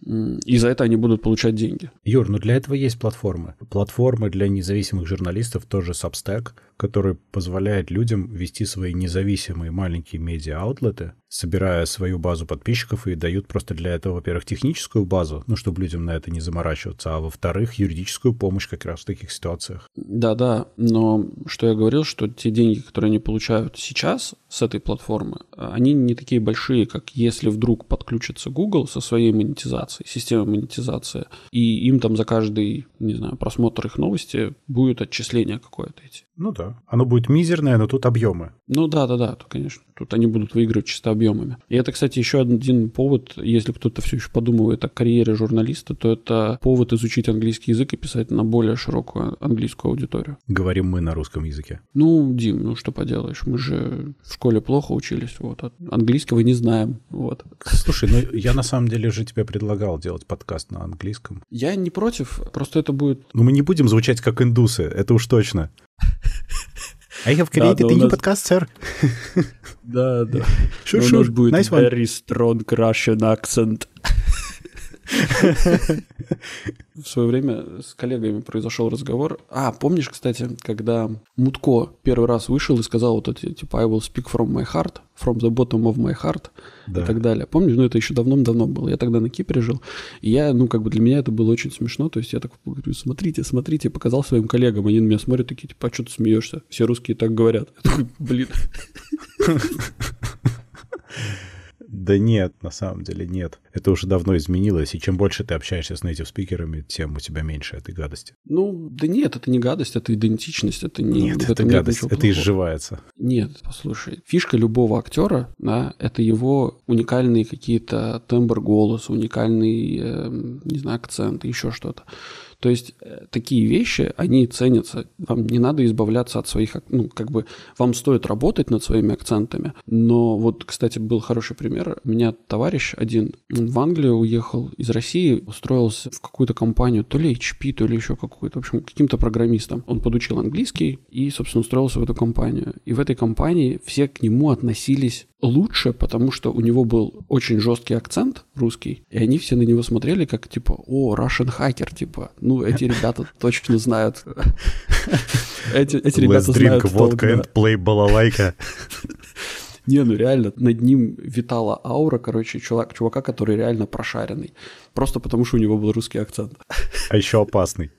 И за это они будут получать деньги. Юр, ну для этого есть платформы. Платформы для независимых журналистов тоже Substack, который позволяет людям вести свои независимые маленькие медиа-аутлеты, собирая свою базу подписчиков и дают просто для этого, во-первых, техническую базу, ну, чтобы людям на это не заморачиваться, а во-вторых, юридическую помощь как раз в таких ситуациях. Да-да, но что я говорил, что те деньги, которые они получают сейчас с этой платформы, они не такие большие, как если вдруг подключится Google со своей монетизацией, системой монетизации, и им там за каждый, не знаю, просмотр их новости будет отчисление какое-то идти. Ну да. Оно будет мизерное, но тут объемы. Ну да, да, да, конечно. Тут они будут выигрывать чисто объемами. И это, кстати, еще один повод, если кто-то все еще подумывает о карьере журналиста, то это повод изучить английский язык и писать на более широкую английскую аудиторию. Говорим мы на русском языке. Ну, Дим, ну что поделаешь, мы же в школе плохо учились, вот, английского не знаем, вот. Слушай, ну я на самом деле же тебе предлагал делать подкаст на английском. Я не против, просто это будет... Ну мы не будем звучать как индусы, это уж точно. I have created да, a new нас... podcast, sir. Да, да. Sure, sure. У нас будет nice very strong Russian accent. В свое время с коллегами произошел разговор. А, помнишь, кстати, когда Мутко первый раз вышел и сказал вот эти, типа, I will speak from my heart, from the bottom of my heart да. и так далее. Помнишь, ну это еще давно-давно было. Я тогда на Кипре жил. И я, ну как бы для меня это было очень смешно. То есть я так говорю, смотрите, смотрите, показал своим коллегам. Они на меня смотрят такие, типа, а что ты смеешься? Все русские так говорят. Я такой, блин. Да нет, на самом деле нет. Это уже давно изменилось, и чем больше ты общаешься с native спикерами, тем у тебя меньше этой гадости. Ну, да нет, это не гадость, это идентичность, это не... Нет, это гадость, это изживается. Нет, послушай, фишка любого актера, да, это его уникальные какие-то тембр голоса, уникальный, э, не знаю, акцент, еще что-то. То есть э, такие вещи, они ценятся. Вам не надо избавляться от своих, ну, как бы, вам стоит работать над своими акцентами. Но вот, кстати, был хороший пример. У меня товарищ один в Англию уехал из России, устроился в какую-то компанию, то ли HP, то ли еще какую-то, в общем, каким-то программистом. Он подучил английский и, собственно, устроился в эту компанию. И в этой компании все к нему относились лучше, потому что у него был очень жесткий акцент русский, и они все на него смотрели как, типа, о, Russian hacker, типа, ну, эти ребята точно знают. Эти, эти ребята знают водка and play балалайка. Не, ну реально, над ним витала аура, короче, чувак, чувака, который реально прошаренный. Просто потому, что у него был русский акцент. А еще опасный.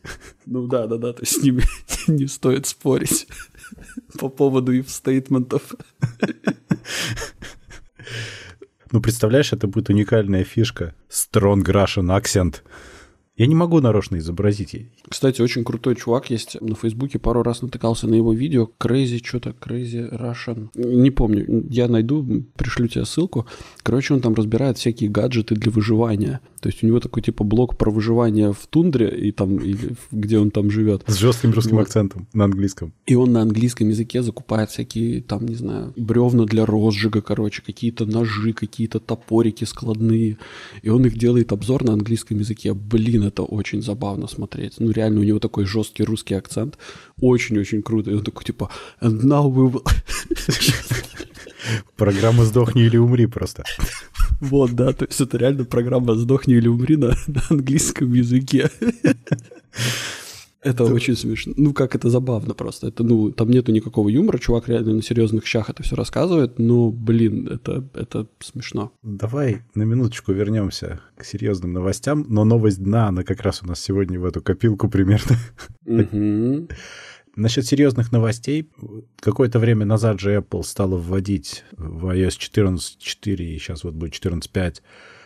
Ну да, да, да, то есть с ним не стоит спорить по поводу их стейтментов. Ну, представляешь, это будет уникальная фишка. Strong Russian accent. Я не могу нарочно изобразить. Кстати, очень крутой чувак есть на Фейсбуке. Пару раз натыкался на его видео. Crazy что-то, Crazy Russian. Не помню. Я найду, пришлю тебе ссылку. Короче, он там разбирает всякие гаджеты для выживания. То есть у него такой типа блок про выживание в тундре и там, или где он там живет. С жестким русским вот. акцентом на английском. И он на английском языке закупает всякие там, не знаю, бревна для розжига, короче, какие-то ножи, какие-то топорики складные. И он их делает обзор на английском языке. Блин, это очень забавно смотреть. Ну реально у него такой жесткий русский акцент. Очень-очень круто. И он такой типа and now we will... Программа «Сдохни или умри» просто. Вот, да, то есть это реально программа «Сдохни или умри» на, на английском языке. Это очень смешно. Ну, как это забавно просто. Это, ну, там нету никакого юмора, чувак реально на серьезных щах это все рассказывает, но, блин, это, это смешно. Давай на минуточку вернемся к серьезным новостям, но новость дна, она как раз у нас сегодня в эту копилку примерно. Насчет серьезных новостей, какое-то время назад же Apple стала вводить в iOS 14.4 и сейчас вот будет 14.5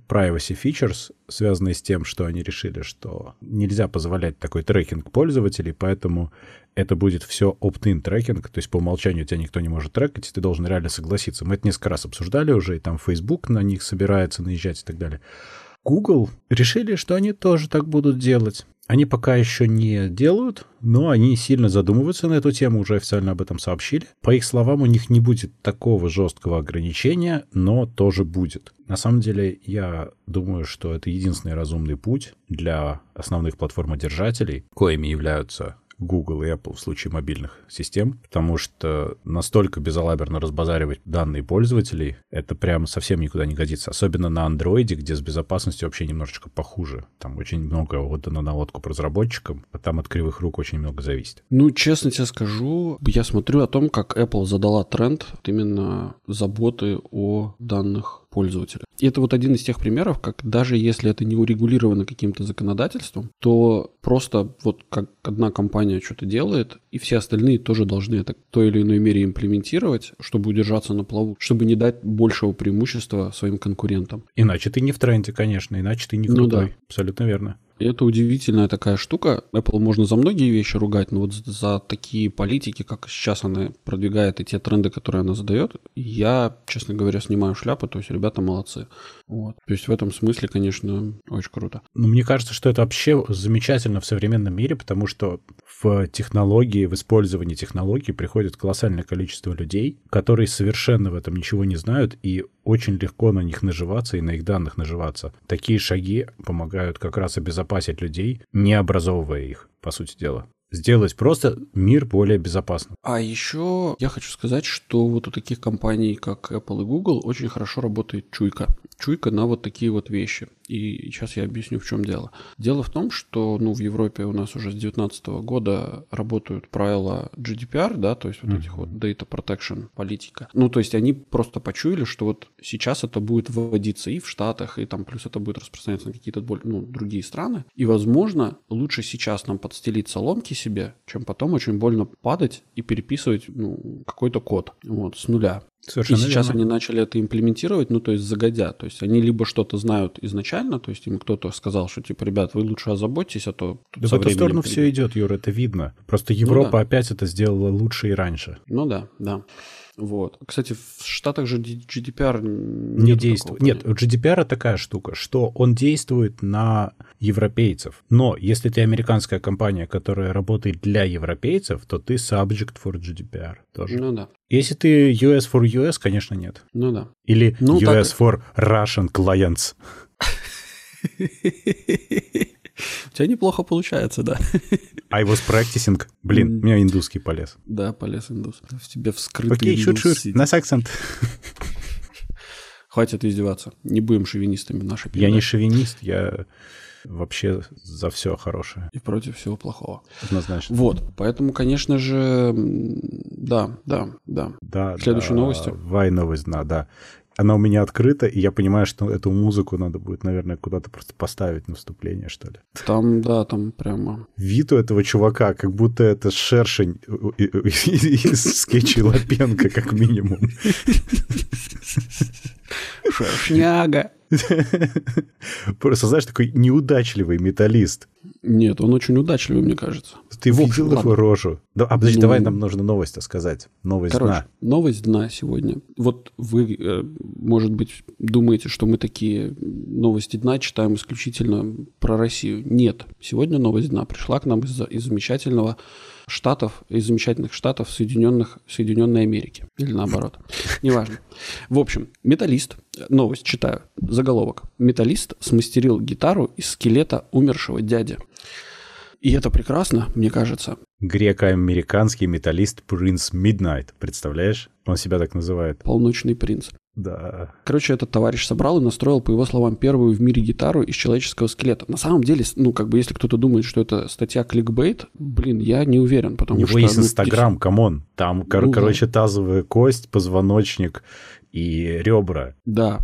privacy features, связанные с тем, что они решили, что нельзя позволять такой трекинг пользователей, поэтому это будет все opt-in трекинг, то есть по умолчанию тебя никто не может трекать, ты должен реально согласиться. Мы это несколько раз обсуждали уже, и там Facebook на них собирается наезжать и так далее. Google решили, что они тоже так будут делать. Они пока еще не делают, но они сильно задумываются на эту тему, уже официально об этом сообщили. По их словам, у них не будет такого жесткого ограничения, но тоже будет. На самом деле, я думаю, что это единственный разумный путь для основных платформодержателей, коими являются Google и Apple в случае мобильных систем, потому что настолько безалаберно разбазаривать данные пользователей, это прям совсем никуда не годится. Особенно на Android, где с безопасностью вообще немножечко похуже. Там очень много отдано на лодку по разработчикам, а там от кривых рук очень много зависит. Ну, честно тебе скажу, я смотрю о том, как Apple задала тренд именно заботы о данных пользователя. И это вот один из тех примеров, как даже если это не урегулировано каким-то законодательством, то просто вот как одна компания что-то делает, и все остальные тоже должны это в той или иной мере имплементировать, чтобы удержаться на плаву, чтобы не дать большего преимущества своим конкурентам. Иначе ты не в тренде, конечно, иначе ты не крутой. Ну да. Абсолютно верно. Это удивительная такая штука. Apple можно за многие вещи ругать, но вот за такие политики, как сейчас она продвигает и те тренды, которые она задает, я, честно говоря, снимаю шляпу, то есть ребята молодцы. Вот. То есть в этом смысле, конечно, очень круто. Ну, мне кажется, что это вообще замечательно в современном мире, потому что в технологии, в использовании технологий приходит колоссальное количество людей, которые совершенно в этом ничего не знают и очень легко на них наживаться и на их данных наживаться. Такие шаги помогают как раз обезопасить людей, не образовывая их, по сути дела сделать просто мир более безопасным. А еще я хочу сказать, что вот у таких компаний, как Apple и Google, очень хорошо работает чуйка чуйка на вот такие вот вещи. И сейчас я объясню, в чем дело. Дело в том, что ну, в Европе у нас уже с 2019 года работают правила GDPR, да, то есть вот mm-hmm. этих вот data protection политика. Ну, то есть они просто почуяли, что вот сейчас это будет вводиться и в Штатах, и там плюс это будет распространяться на какие-то ну, другие страны. И, возможно, лучше сейчас нам подстелить соломки себе, чем потом очень больно падать и переписывать ну, какой-то код вот, с нуля. Совершенно и сейчас верно. они начали это имплементировать, ну, то есть загодя. То есть они либо что-то знают изначально, то есть им кто-то сказал, что, типа, ребят, вы лучше озаботьтесь, а то... Да в эту сторону придет. все идет, Юра, это видно. Просто ну Европа ну, да. опять это сделала лучше и раньше. Ну да, да. Вот. Кстати, в Штатах же GDPR не действует. Нет, GDPR такая штука, что он действует на европейцев. Но если ты американская компания, которая работает для европейцев, то ты subject for GDPR тоже. Ну да. Если ты US for US, конечно, нет. Ну да. Или ну, US так... for Russian clients. У тебя неплохо получается, да. I was practicing. Блин, у меня индусский полез. Да, полез индус. В тебе вскрытый Окей, шут-шут, нас акцент. Хватит издеваться. Не будем шовинистами в нашей передаче. Я не шовинист, я вообще за все хорошее. И против всего плохого. Однозначно. Вот, поэтому, конечно же, да, да, да. Да, Следующая да, новость. Вай новость, да, да она у меня открыта, и я понимаю, что эту музыку надо будет, наверное, куда-то просто поставить на вступление, что ли. Там, да, там прямо... Вид у этого чувака, как будто это шершень из скетчей Лапенко, как минимум. Шершняга. Просто, знаешь, такой неудачливый металлист. Нет, он очень удачливый, мне кажется. Ты его видел его рожу? Да, а подожди, ну, давай нам нужно новость сказать. Новость короче, дна. новость дна сегодня. Вот вы, э, может быть, думаете, что мы такие новости дна читаем исключительно про Россию. Нет. Сегодня новость дна пришла к нам из, из замечательного штатов, из замечательных штатов Соединенных, Соединенной Америки. Или наоборот. Неважно. В общем, металлист, новость читаю, заголовок. Металлист смастерил гитару из скелета умершего дяди. И это прекрасно, мне кажется. Греко-американский металлист Prince Midnight, представляешь? Он себя так называет. Полночный принц. Да. Короче, этот товарищ собрал и настроил, по его словам, первую в мире гитару из человеческого скелета. На самом деле, ну, как бы, если кто-то думает, что это статья кликбейт, блин, я не уверен, потому У него что... есть ну, Инстаграм, come on. Там, ну, короче, тазовая кость, позвоночник, и ребра, да.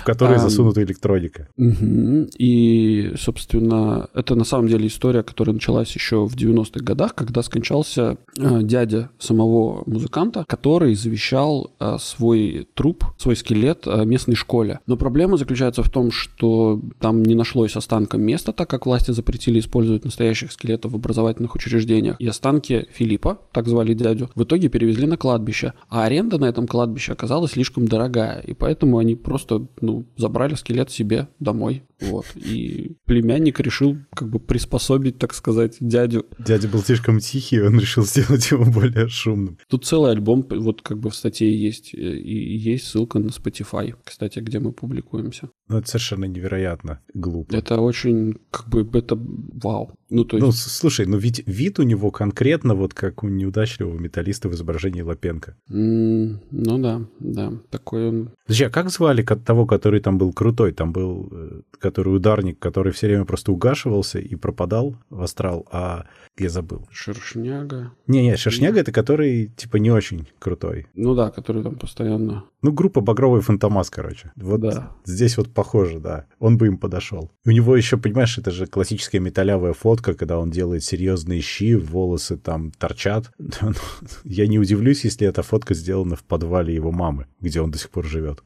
в которые а, засунута электроника. Угу. И, собственно, это на самом деле история, которая началась еще в 90-х годах, когда скончался э, дядя самого музыканта, который завещал э, свой труп, свой скелет э, местной школе. Но проблема заключается в том, что там не нашлось останкам места, так как власти запретили использовать настоящих скелетов в образовательных учреждениях. И останки Филиппа, так звали дядю, в итоге перевезли на кладбище. А аренда на этом кладбище оказалась слишком дорогая, и поэтому они просто, ну, забрали скелет себе домой, вот, и племянник решил как бы приспособить, так сказать, дядю. Дядя был слишком тихий, он решил сделать его более шумным. Тут целый альбом, вот как бы в статье есть, и есть ссылка на Spotify, кстати, где мы публикуемся. Ну, это совершенно невероятно глупо. Это очень, как бы, это вау. Ну, то Ну, есть, с- слушай, ну ведь вид у него конкретно вот как у неудачливого металлиста в изображении Лапенко. м, ну да, да, такой он... Подожди, а как звали того, который там был крутой? Там был, э, который ударник, который все время просто угашивался и пропадал в астрал, а я забыл. Шершняга. Не-не, Шершняга — это который, типа, не очень крутой. Ну да, который там постоянно... Ну, группа «Багровый фантомас», короче. Вот Да. здесь вот похоже, да. Он бы им подошел. У него еще, понимаешь, это же классическая металлявая фотка, когда он делает серьезные щи, волосы там торчат. Я не удивлюсь, если эта фотка сделана в подвале его мамы, где он до сих пор живет.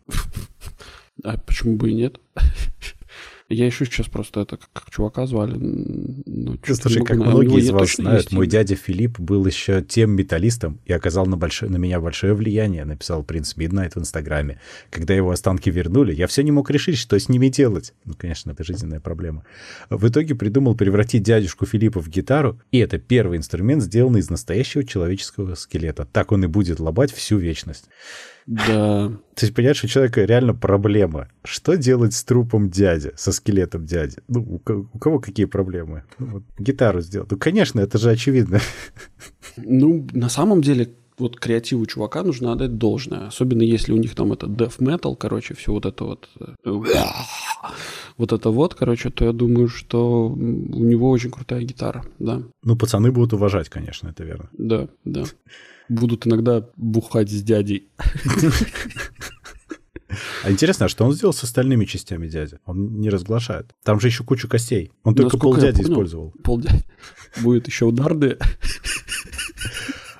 А почему бы и нет? Я ищу сейчас просто это, как, как чувака звали. Ну, Слушай, могу как на- многие из вас знают, есть мой дядя Филипп был еще тем металлистом и оказал на, большое, на меня большое влияние, написал принц Миднайт в Инстаграме. Когда его останки вернули, я все не мог решить, что с ними делать. Ну, конечно, это жизненная проблема. В итоге придумал превратить дядюшку Филиппа в гитару, и это первый инструмент, сделанный из настоящего человеческого скелета. Так он и будет лобать всю вечность. Да. То есть, понимаешь, у человека реально проблема. Что делать с трупом дяди, со скелетом дяди? Ну, у, ко- у кого какие проблемы? Ну, вот гитару сделать. Ну, конечно, это же очевидно. Ну, на самом деле, вот креативу чувака нужно отдать должное. Особенно если у них там это death metal, короче, все вот это вот... э, Вот это вот, короче, то я думаю, что у него очень крутая гитара, да. Ну, пацаны будут уважать, конечно, это верно. Да, да. Будут иногда бухать с дядей. А интересно, а что он сделал с остальными частями дяди? Он не разглашает. Там же еще куча костей. Он только полдяди использовал. Полдяди. Будет еще ударные.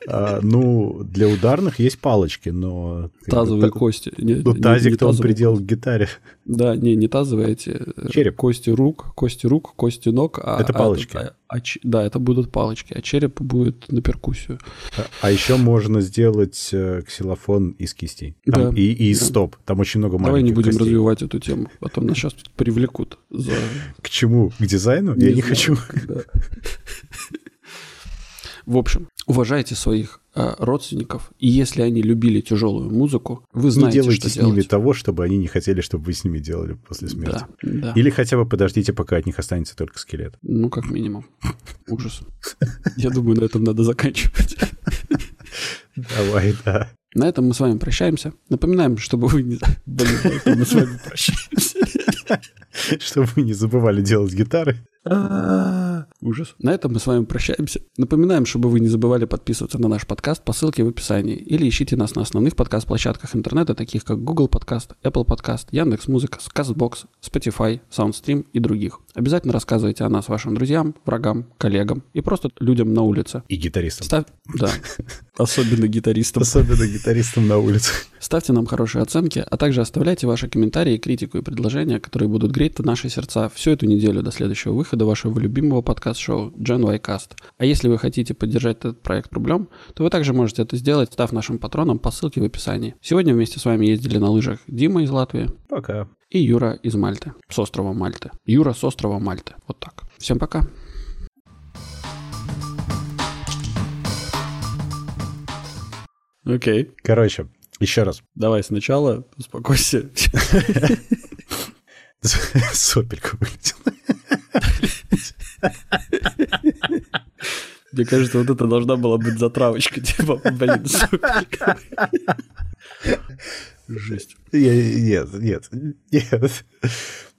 А, ну, для ударных есть палочки, но... Тазовые та- кости. Не- Ну, не- тазик-то не он приделал к гитаре. Да, не, не тазовые эти. э, Череп. Кости рук, кости рук, кости ног. а- Это а палочки. а- а да, это будут палочки, а череп будет на перкуссию. А- А еще можно сделать э, ксилофон из кистей. Там Да, и, и из да. стоп. Там очень много маленьких Давай не будем костей. развивать эту тему, потом нас сейчас привлекут за... К чему? К дизайну? Я не знаю, хочу. да. В общем, уважайте своих э, родственников, и если они любили тяжелую музыку, вы Не знаете, делайте что с ними делать. того, чтобы они не хотели, чтобы вы с ними делали после смерти. Да, да. Или хотя бы подождите, пока от них останется только скелет. Ну, как минимум. Ужас. Я думаю, на этом надо заканчивать. Давай, да. На этом мы с вами прощаемся. Напоминаем, чтобы вы не... Блин, мы с вами прощаемся. Чтобы вы не забывали делать гитары. Ужас. На этом мы с вами прощаемся. Напоминаем, чтобы вы не забывали подписываться на наш подкаст по ссылке в описании. Или ищите нас на основных подкаст-площадках интернета, таких как Google Podcast, Apple Podcast, Яндекс.Музыка, Castbox, Spotify, SoundStream и других. Обязательно рассказывайте о нас вашим друзьям, врагам, коллегам и просто людям на улице. И гитаристам. Ставь... Да. Особенно гитаристам. Особенно гитаристам на улице. Ставьте нам хорошие оценки, а также оставляйте ваши комментарии, критику и предложения, которые будут греть наши сердца всю эту неделю до следующего выхода вашего любимого подкаст-шоу Gen Y Cast. А если вы хотите поддержать этот проект рублем, то вы также можете это сделать, став нашим патроном по ссылке в описании. Сегодня вместе с вами ездили на лыжах Дима из Латвии Пока. и Юра из Мальты, с острова Мальты. Юра с острова Мальты. Вот так. Всем пока. Окей. Короче, еще раз. Давай сначала успокойся. Сопелька вылетела. Мне кажется, вот это должна была быть затравочка, типа, блин, супер. Жесть. Нет, нет, нет.